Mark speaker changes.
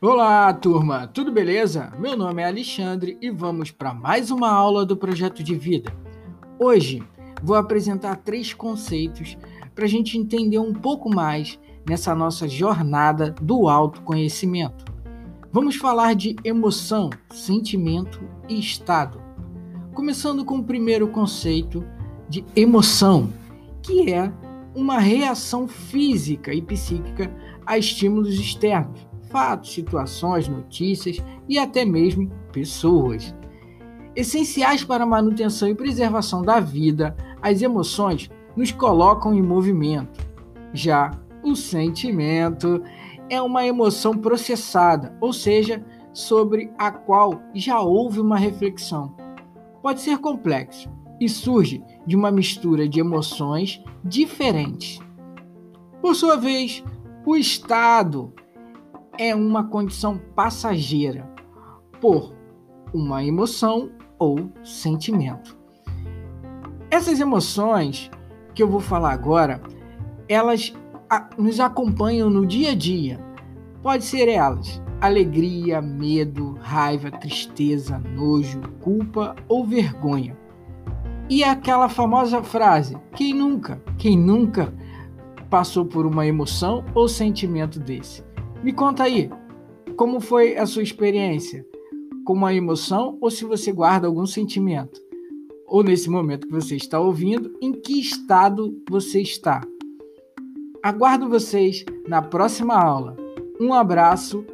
Speaker 1: Olá, turma, tudo beleza? Meu nome é Alexandre e vamos para mais uma aula do projeto de vida. Hoje vou apresentar três conceitos para a gente entender um pouco mais nessa nossa jornada do autoconhecimento. Vamos falar de emoção, sentimento e estado. Começando com o primeiro conceito de emoção, que é uma reação física e psíquica a estímulos externos fatos, situações, notícias e até mesmo pessoas. Essenciais para a manutenção e preservação da vida, as emoções nos colocam em movimento. Já o sentimento é uma emoção processada, ou seja, sobre a qual já houve uma reflexão. Pode ser complexo e surge de uma mistura de emoções diferentes. Por sua vez, o estado é uma condição passageira por uma emoção ou sentimento. Essas emoções que eu vou falar agora, elas nos acompanham no dia a dia. Pode ser elas alegria, medo, raiva, tristeza, nojo, culpa ou vergonha. E aquela famosa frase: quem nunca, quem nunca passou por uma emoção ou sentimento desse? Me conta aí, como foi a sua experiência? Com uma emoção ou se você guarda algum sentimento? Ou nesse momento que você está ouvindo, em que estado você está? Aguardo vocês na próxima aula. Um abraço